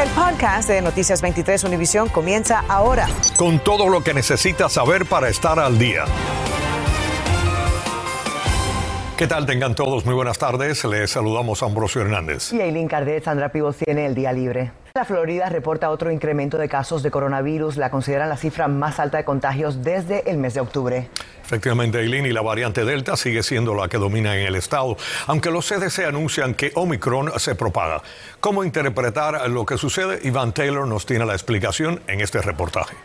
El podcast de Noticias 23 Univisión comienza ahora. Con todo lo que necesitas saber para estar al día. ¿Qué tal? Tengan todos muy buenas tardes. Les saludamos a Ambrosio Hernández. Y Eileen Cardet, Sandra Pibos tiene el día libre. La Florida reporta otro incremento de casos de coronavirus. La consideran la cifra más alta de contagios desde el mes de octubre. Efectivamente, Eileen, y la variante Delta sigue siendo la que domina en el estado, aunque los CDC anuncian que Omicron se propaga. ¿Cómo interpretar lo que sucede? Iván Taylor nos tiene la explicación en este reportaje.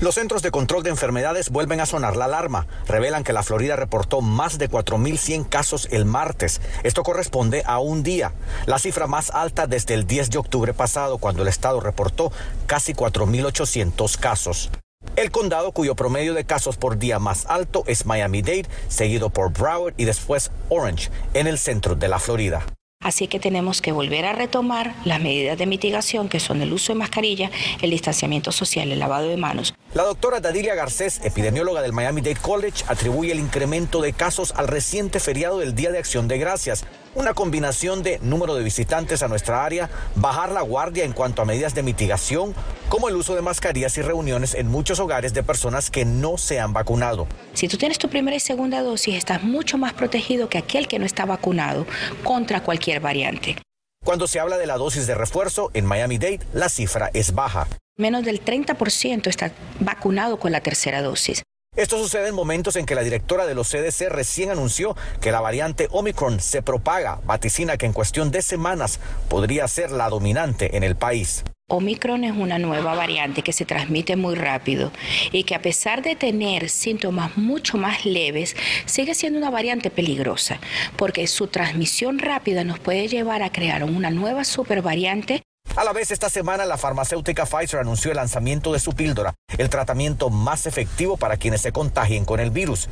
Los Centros de Control de Enfermedades vuelven a sonar la alarma. Revelan que la Florida reportó más de 4.100 casos el martes. Esto corresponde a un día, la cifra más alta desde el 10 de octubre pasado, cuando el estado reportó casi 4.800 casos. El condado cuyo promedio de casos por día más alto es Miami-Dade, seguido por Broward y después Orange, en el centro de la Florida. Así que tenemos que volver a retomar las medidas de mitigación que son el uso de mascarilla, el distanciamiento social, el lavado de manos. La doctora Dadilia Garcés, epidemióloga del Miami-Dade College, atribuye el incremento de casos al reciente feriado del Día de Acción de Gracias, una combinación de número de visitantes a nuestra área, bajar la guardia en cuanto a medidas de mitigación, como el uso de mascarillas y reuniones en muchos hogares de personas que no se han vacunado. Si tú tienes tu primera y segunda dosis, estás mucho más protegido que aquel que no está vacunado contra cualquier variante. Cuando se habla de la dosis de refuerzo, en Miami-Dade la cifra es baja. Menos del 30% está vacunado con la tercera dosis. Esto sucede en momentos en que la directora de los CDC recién anunció que la variante Omicron se propaga, vaticina que en cuestión de semanas podría ser la dominante en el país. Omicron es una nueva variante que se transmite muy rápido y que a pesar de tener síntomas mucho más leves, sigue siendo una variante peligrosa porque su transmisión rápida nos puede llevar a crear una nueva supervariante a la vez, esta semana la farmacéutica Pfizer anunció el lanzamiento de su píldora, el tratamiento más efectivo para quienes se contagien con el virus.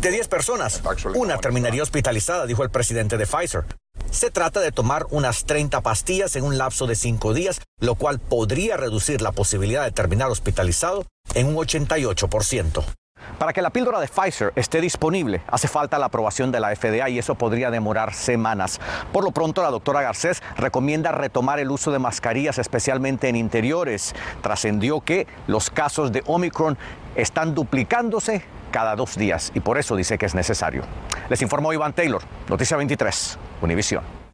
De 10 personas, una terminaría hospitalizada, dijo el presidente de Pfizer. Se trata de tomar unas 30 pastillas en un lapso de 5 días, lo cual podría reducir la posibilidad de terminar hospitalizado en un 88%. Para que la píldora de Pfizer esté disponible, hace falta la aprobación de la FDA y eso podría demorar semanas. Por lo pronto, la doctora Garcés recomienda retomar el uso de mascarillas, especialmente en interiores. Trascendió que los casos de Omicron están duplicándose cada dos días y por eso dice que es necesario. Les informó Iván Taylor, Noticia 23, Univisión.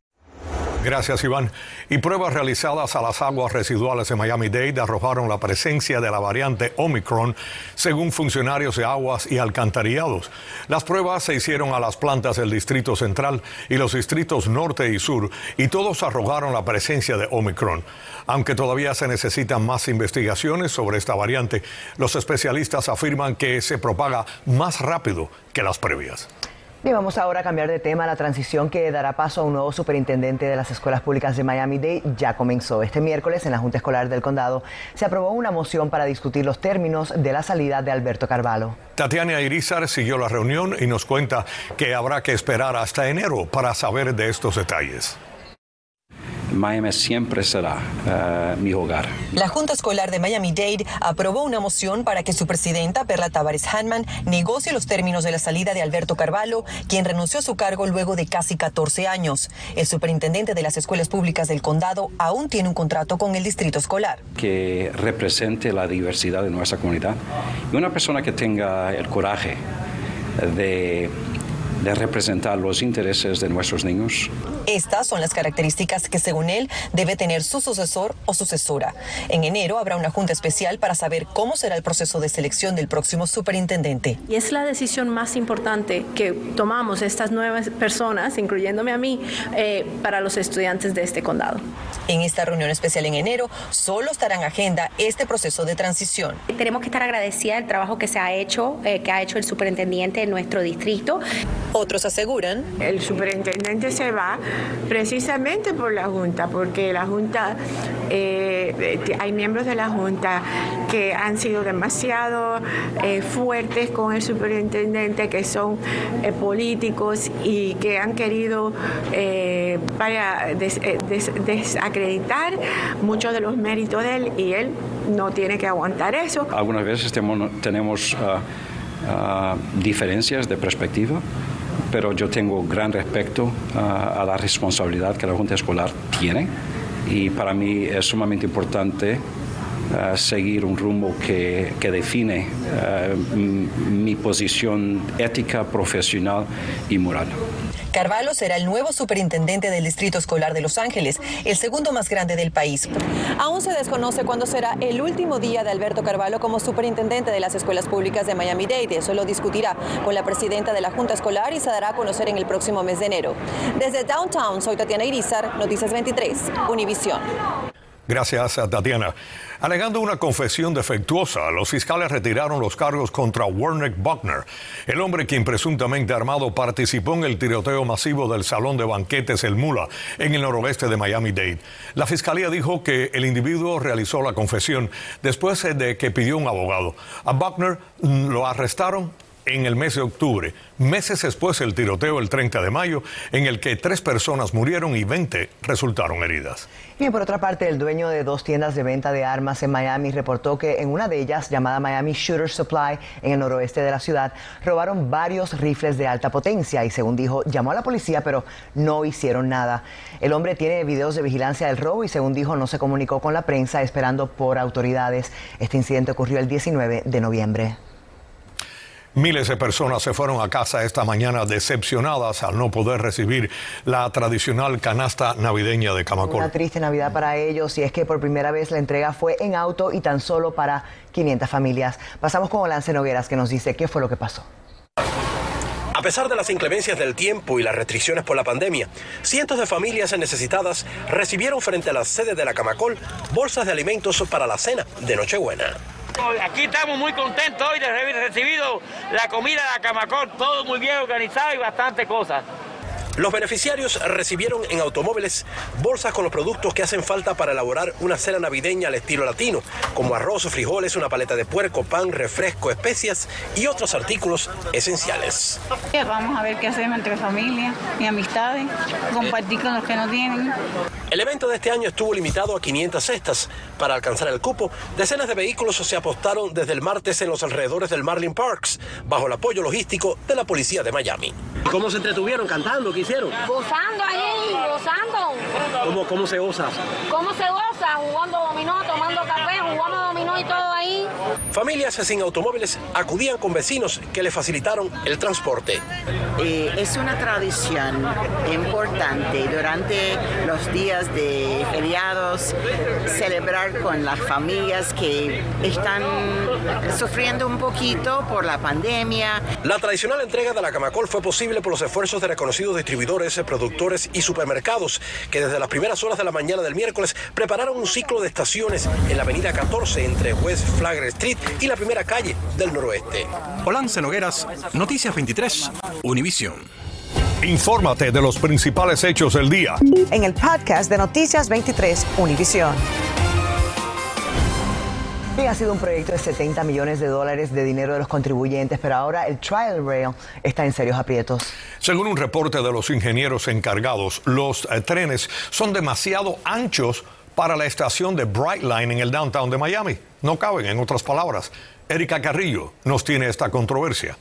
Gracias, Iván. Y pruebas realizadas a las aguas residuales de Miami-Dade arrojaron la presencia de la variante Omicron, según funcionarios de aguas y alcantarillados. Las pruebas se hicieron a las plantas del Distrito Central y los distritos norte y sur, y todos arrojaron la presencia de Omicron. Aunque todavía se necesitan más investigaciones sobre esta variante, los especialistas afirman que se propaga más rápido que las previas. Vamos ahora a cambiar de tema. La transición que dará paso a un nuevo superintendente de las escuelas públicas de Miami-Dade ya comenzó. Este miércoles en la Junta Escolar del Condado se aprobó una moción para discutir los términos de la salida de Alberto Carvalho. Tatiana Irizar siguió la reunión y nos cuenta que habrá que esperar hasta enero para saber de estos detalles. Miami siempre será eh, mi hogar. La Junta Escolar de Miami-Dade aprobó una moción para que su presidenta, Perla Tavares Hanman, negocie los términos de la salida de Alberto Carvalho, quien renunció a su cargo luego de casi 14 años. El superintendente de las escuelas públicas del condado aún tiene un contrato con el distrito escolar. Que represente la diversidad de nuestra comunidad y una persona que tenga el coraje de de representar los intereses de nuestros niños. Estas son las características que según él debe tener su sucesor o sucesora. En enero habrá una junta especial para saber cómo será el proceso de selección del próximo superintendente. Y es la decisión más importante que tomamos estas nuevas personas, incluyéndome a mí, eh, para los estudiantes de este condado. En esta reunión especial en enero solo estará en agenda este proceso de transición. Tenemos que estar agradecida del trabajo que se ha hecho, eh, que ha hecho el superintendente de nuestro distrito. Otros aseguran. El superintendente se va precisamente por la Junta, porque la Junta, eh, hay miembros de la Junta que han sido demasiado eh, fuertes con el superintendente, que son eh, políticos y que han querido para desacreditar muchos de los méritos de él y él no tiene que aguantar eso. Algunas veces tenemos, ah, ah, diferencias de perspectiva pero yo tengo gran respeto a la responsabilidad que la Junta Escolar tiene y para mí es sumamente importante seguir un rumbo que, define mi posición ética, profesional y moral. Carvalho será el nuevo superintendente del Distrito Escolar de Los Ángeles, el segundo más grande del país. Aún se desconoce cuándo será el último día de Alberto Carvalho como superintendente de las escuelas públicas de Miami-Dade. Eso lo discutirá con la presidenta de la Junta Escolar y se dará a conocer en el próximo mes de enero. Desde Downtown, soy Tatiana Irizar, Noticias 23, Univisión. Gracias, Tatiana. Alegando una confesión defectuosa, los fiscales retiraron los cargos contra Werner Buckner, el hombre quien presuntamente armado participó en el tiroteo masivo del salón de banquetes El Mula en el noroeste de Miami-Dade. La fiscalía dijo que el individuo realizó la confesión después de que pidió un abogado. A Buckner mm, lo arrestaron en el mes de octubre, meses después del tiroteo el 30 de mayo, en el que tres personas murieron y 20 resultaron heridas. Y por otra parte, el dueño de dos tiendas de venta de armas en Miami reportó que en una de ellas, llamada Miami Shooter Supply, en el noroeste de la ciudad, robaron varios rifles de alta potencia y según dijo, llamó a la policía, pero no hicieron nada. El hombre tiene videos de vigilancia del robo y según dijo, no se comunicó con la prensa esperando por autoridades. Este incidente ocurrió el 19 de noviembre. Miles de personas se fueron a casa esta mañana decepcionadas al no poder recibir la tradicional canasta navideña de Camacol. Una triste Navidad para ellos y es que por primera vez la entrega fue en auto y tan solo para 500 familias. Pasamos con Olance Nogueras que nos dice qué fue lo que pasó. A pesar de las inclemencias del tiempo y las restricciones por la pandemia, cientos de familias necesitadas recibieron frente a la sede de la Camacol bolsas de alimentos para la cena de Nochebuena. Aquí estamos muy contentos hoy de haber recibido la comida de Acamacor, todo muy bien organizado y bastante cosas. Los beneficiarios recibieron en automóviles bolsas con los productos que hacen falta para elaborar una cena navideña al estilo latino, como arroz, frijoles, una paleta de puerco, pan, refresco, especias y otros artículos esenciales. Vamos a ver qué hacemos entre familia y amistades, compartir con los que no tienen. El evento de este año estuvo limitado a 500 cestas. Para alcanzar el cupo, decenas de vehículos se apostaron desde el martes en los alrededores del Marlin Parks, bajo el apoyo logístico de la policía de Miami. ¿Cómo se entretuvieron cantando? ¿Qué hicieron? Gozando ahí, gozando. ¿Cómo, cómo se goza? ¿Cómo se goza? Jugando dominó, tomando café, jugando dominó y todo ahí. Familias sin automóviles acudían con vecinos que le facilitaron el transporte. Eh, es una tradición importante durante los días de feriados celebrar con las familias que están sufriendo un poquito por la pandemia. La tradicional entrega de la Camacol fue posible por los esfuerzos de reconocidos distribuidores, productores y supermercados que desde las primeras horas de la mañana del miércoles prepararon un ciclo de estaciones en la avenida 14 entre West Flagler Street y la primera calle del noroeste. Olance Nogueras, Noticias 23, Univisión. Infórmate de los principales hechos del día. En el podcast de Noticias 23, Univisión. ha sido un proyecto de 70 millones de dólares de dinero de los contribuyentes, pero ahora el Trial Rail está en serios aprietos. Según un reporte de los ingenieros encargados, los eh, trenes son demasiado anchos para la estación de Brightline en el downtown de Miami. No caben, en otras palabras. Erika Carrillo nos tiene esta controversia.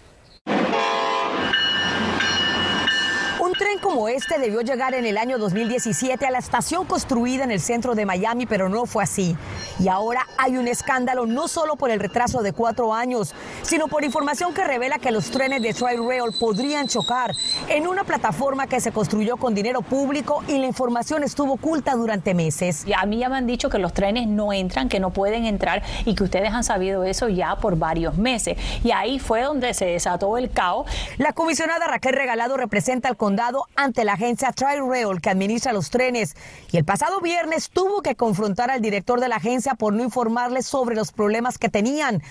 Como este debió llegar en el año 2017 a la estación construida en el centro de Miami, pero no fue así. Y ahora hay un escándalo no solo por el retraso de cuatro años, sino por información que revela que los trenes de Trail Rail podrían chocar en una plataforma que se construyó con dinero público y la información estuvo oculta durante meses. Y a mí ya me han dicho que los trenes no entran, que no pueden entrar y que ustedes han sabido eso ya por varios meses. Y ahí fue donde se desató el caos. La comisionada Raquel Regalado representa al condado ante la agencia Rail que administra los trenes y el pasado viernes tuvo que confrontar al director de la agencia por no informarle sobre los problemas que tenían.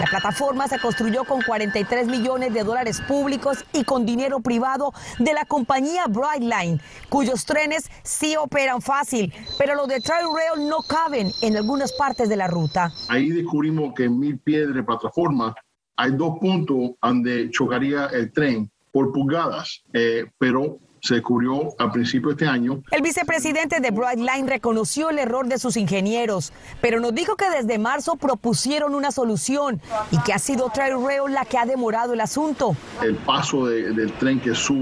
La plataforma se construyó con 43 millones de dólares públicos y con dinero privado de la compañía Brightline, cuyos trenes sí operan fácil, pero los de Trail Rail no caben en algunas partes de la ruta. Ahí descubrimos que en mil pies de plataforma hay dos puntos donde chocaría el tren por pulgadas, eh, pero se descubrió al principio de este año. El vicepresidente de Brightline reconoció el error de sus ingenieros, pero nos dijo que desde marzo propusieron una solución y que ha sido Trail Rail la que ha demorado el asunto. El paso del tren que, se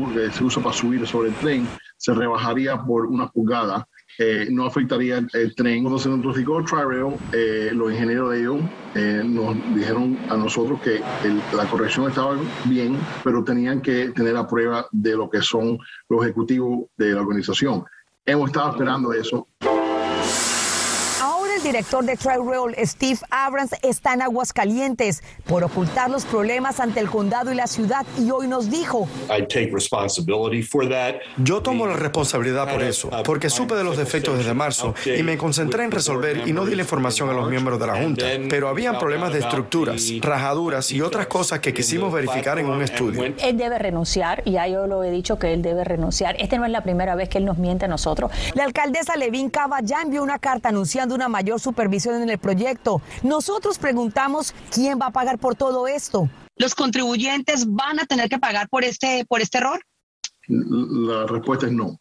usa para subir sobre el tren se rebajaría por una pulgada eh, no afectaría el, tren. Cuando se notificó Tri-Rail, eh, los ingenieros de ellos eh, nos dijeron a nosotros que la corrección estaba bien, pero tenían que tener la prueba de lo que son los ejecutivos de la organización. Hemos estado esperando eso director de Trail Rail, Steve Abrams, está en Aguascalientes por ocultar los problemas ante el condado y la ciudad y hoy nos dijo, yo tomo la responsabilidad por eso, porque supe de los defectos desde marzo y me concentré en resolver y no di la información a los miembros de la Junta, pero habían problemas de estructuras, rajaduras y otras cosas que quisimos verificar en un estudio. Él debe renunciar, ya yo lo he dicho que él debe renunciar. Este no es la primera vez que él nos miente a nosotros. La alcaldesa Levin Cava ya envió una carta anunciando una mayor supervisión en el proyecto. Nosotros preguntamos quién va a pagar por todo esto. ¿Los contribuyentes van a tener que pagar por este, por este error? La respuesta es no.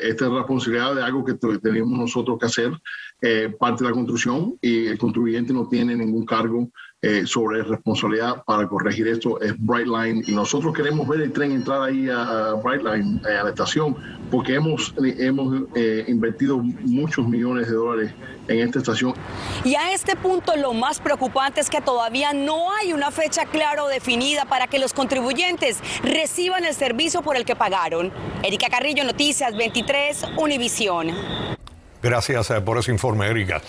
Esta es responsabilidad de algo que tenemos nosotros que hacer, eh, parte de la construcción, y el contribuyente no tiene ningún cargo eh, sobre responsabilidad para corregir esto es Brightline y nosotros queremos ver el tren entrar ahí a, Brightline, eh, a la estación, porque hemos, hemos eh, invertido muchos millones de dólares en esta estación. Y a este punto lo más preocupante es que todavía no hay una fecha clara o definida para que los contribuyentes reciban el servicio por el que pagaron. Erika Carrillo, Noticias 23, Univisión. Gracias por ese informe, Erika.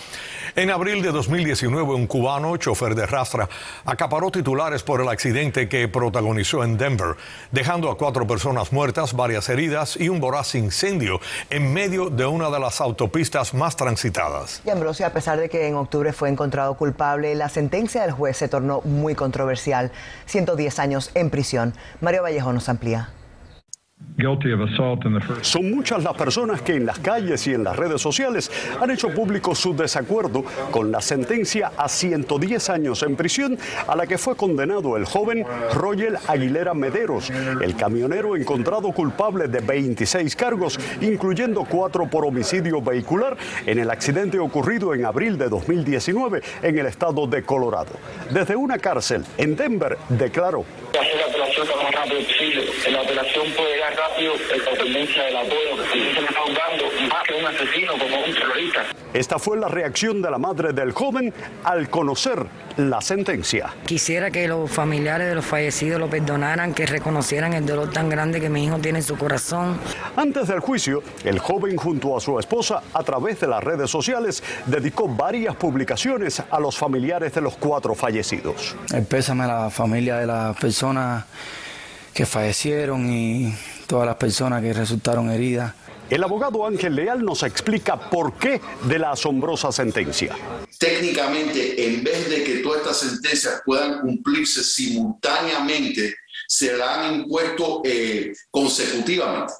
En abril de 2019, un cubano, chofer de rastra, acaparó titulares por el accidente que protagonizó en Denver, dejando a cuatro personas muertas, varias heridas y un voraz incendio en medio de una de las autopistas más transitadas. Y Ambrosio, a pesar de que en octubre fue encontrado culpable, la sentencia del juez se tornó muy controversial. 110 años en prisión. Mario Vallejo nos amplía. Son muchas las personas que en las calles y en las redes sociales han hecho público su desacuerdo con la sentencia a 110 años en prisión a la que fue condenado el joven Royel Aguilera Mederos, el camionero encontrado culpable de 26 cargos, incluyendo cuatro por homicidio vehicular en el accidente ocurrido en abril de 2019 en el estado de Colorado. Desde una cárcel en Denver declaró. La operación puede rápido del apoyo se me está más que un asesino como un terrorista. Esta fue la reacción de la madre del joven al conocer la sentencia. Quisiera que los familiares de los fallecidos lo perdonaran, que reconocieran el dolor tan grande que mi hijo tiene en su corazón. Antes del juicio, el joven junto a su esposa, a través de las redes sociales, dedicó varias publicaciones a los familiares de los cuatro fallecidos. El pésame a la familia de las personas que fallecieron y todas las personas que resultaron heridas. El abogado Ángel Leal nos explica por qué de la asombrosa sentencia. Técnicamente, en vez de que todas estas sentencias puedan cumplirse simultáneamente, se la han impuesto eh, consecutivamente.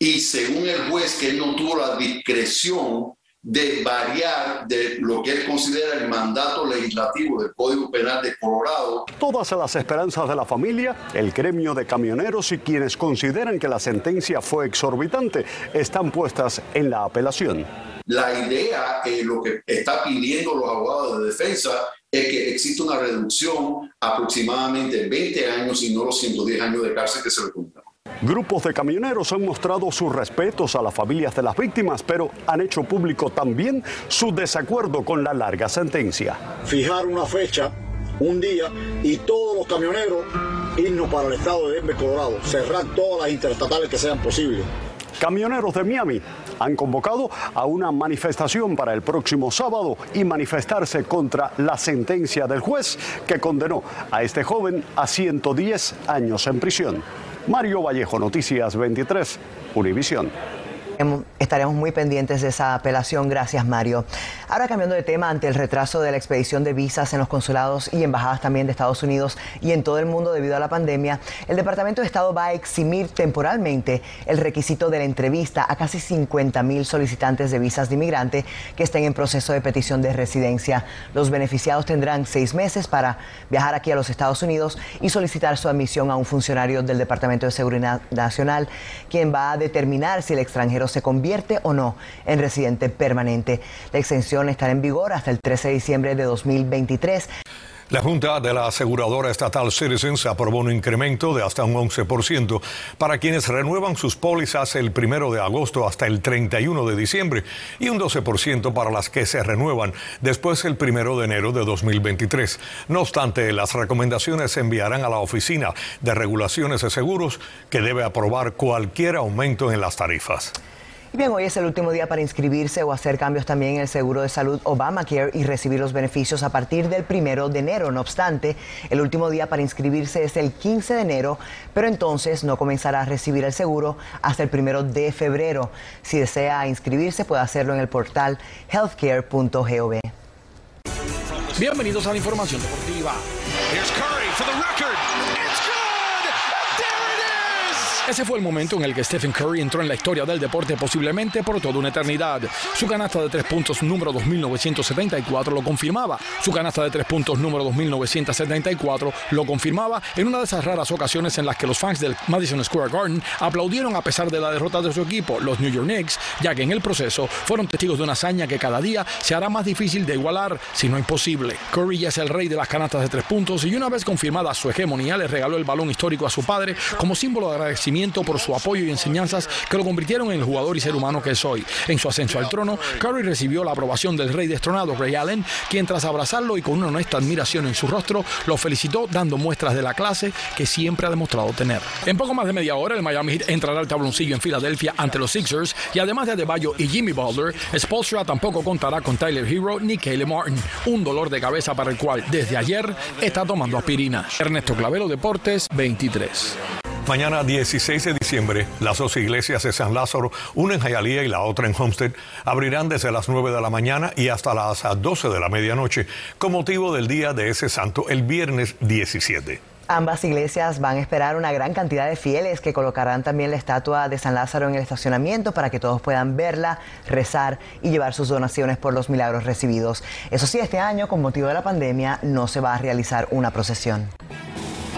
Y según el juez, que no tuvo la discreción de variar de lo que él considera el mandato legislativo del Código Penal de Colorado. Todas las esperanzas de la familia, el gremio de camioneros y quienes consideran que la sentencia fue exorbitante están puestas en la apelación. La idea, que lo que está pidiendo los abogados de defensa es que existe una reducción aproximadamente 20 años y no los 110 años de cárcel que se le contaron. Grupos de camioneros han mostrado sus respetos a las familias de las víctimas, pero han hecho público también su desacuerdo con la larga sentencia. Fijar una fecha, un día, y todos los camioneros irnos para el estado de Denver, Colorado, cerrar todas las interestatales que sean posibles. Camioneros de Miami han convocado a una manifestación para el próximo sábado y manifestarse contra la sentencia del juez que condenó a este joven a 110 años en prisión. Mario Vallejo, Noticias 23, Univisión. Estaremos muy pendientes de esa apelación. Gracias, Mario. Ahora cambiando de tema, ante el retraso de la expedición de visas en los consulados y embajadas también de Estados Unidos y en todo el mundo debido a la pandemia, el Departamento de Estado va a eximir temporalmente el requisito de la entrevista a casi 50 mil solicitantes de visas de inmigrante que estén en proceso de petición de residencia. Los beneficiados tendrán seis meses para viajar aquí a los Estados Unidos y solicitar su admisión a un funcionario del Departamento de Seguridad Nacional, quien va a determinar si el extranjero se convierte o no en residente permanente. La extensión estará en vigor hasta el 13 de diciembre de 2023. La Junta de la Aseguradora Estatal Citizens aprobó un incremento de hasta un 11% para quienes renuevan sus pólizas el primero de agosto hasta el 31 de diciembre y un 12% para las que se renuevan después el primero de enero de 2023. No obstante, las recomendaciones se enviarán a la Oficina de Regulaciones de Seguros que debe aprobar cualquier aumento en las tarifas. Y bien, hoy es el último día para inscribirse o hacer cambios también en el seguro de salud Obamacare y recibir los beneficios a partir del primero de enero. No obstante, el último día para inscribirse es el 15 de enero, pero entonces no comenzará a recibir el seguro hasta el primero de febrero. Si desea inscribirse, puede hacerlo en el portal healthcare.gov. Bienvenidos a la información deportiva. Ese fue el momento en el que Stephen Curry entró en la historia del deporte posiblemente por toda una eternidad. Su canasta de tres puntos número 2974 lo confirmaba. Su canasta de tres puntos número 2974 lo confirmaba en una de esas raras ocasiones en las que los fans del Madison Square Garden aplaudieron a pesar de la derrota de su equipo, los New York Knicks, ya que en el proceso fueron testigos de una hazaña que cada día se hará más difícil de igualar, si no imposible. Curry ya es el rey de las canastas de tres puntos y una vez confirmada su hegemonía le regaló el balón histórico a su padre como símbolo de agradecimiento por su apoyo y enseñanzas que lo convirtieron en el jugador y ser humano que es hoy. En su ascenso al trono, Curry recibió la aprobación del rey destronado Ray Allen, quien tras abrazarlo y con una honesta admiración en su rostro, lo felicitó dando muestras de la clase que siempre ha demostrado tener. En poco más de media hora, el Miami Heat entrará al tabloncillo en Filadelfia ante los Sixers y además de Adebayo y Jimmy Butler, Spolstra tampoco contará con Tyler Hero ni Caleb Martin, un dolor de cabeza para el cual desde ayer está tomando aspirina. Ernesto Clavero, Deportes 23. Mañana 16 de diciembre, las dos iglesias de San Lázaro, una en Hialeah y la otra en Homestead, abrirán desde las 9 de la mañana y hasta las 12 de la medianoche, con motivo del día de ese santo, el viernes 17. Ambas iglesias van a esperar una gran cantidad de fieles que colocarán también la estatua de San Lázaro en el estacionamiento para que todos puedan verla, rezar y llevar sus donaciones por los milagros recibidos. Eso sí, este año, con motivo de la pandemia, no se va a realizar una procesión.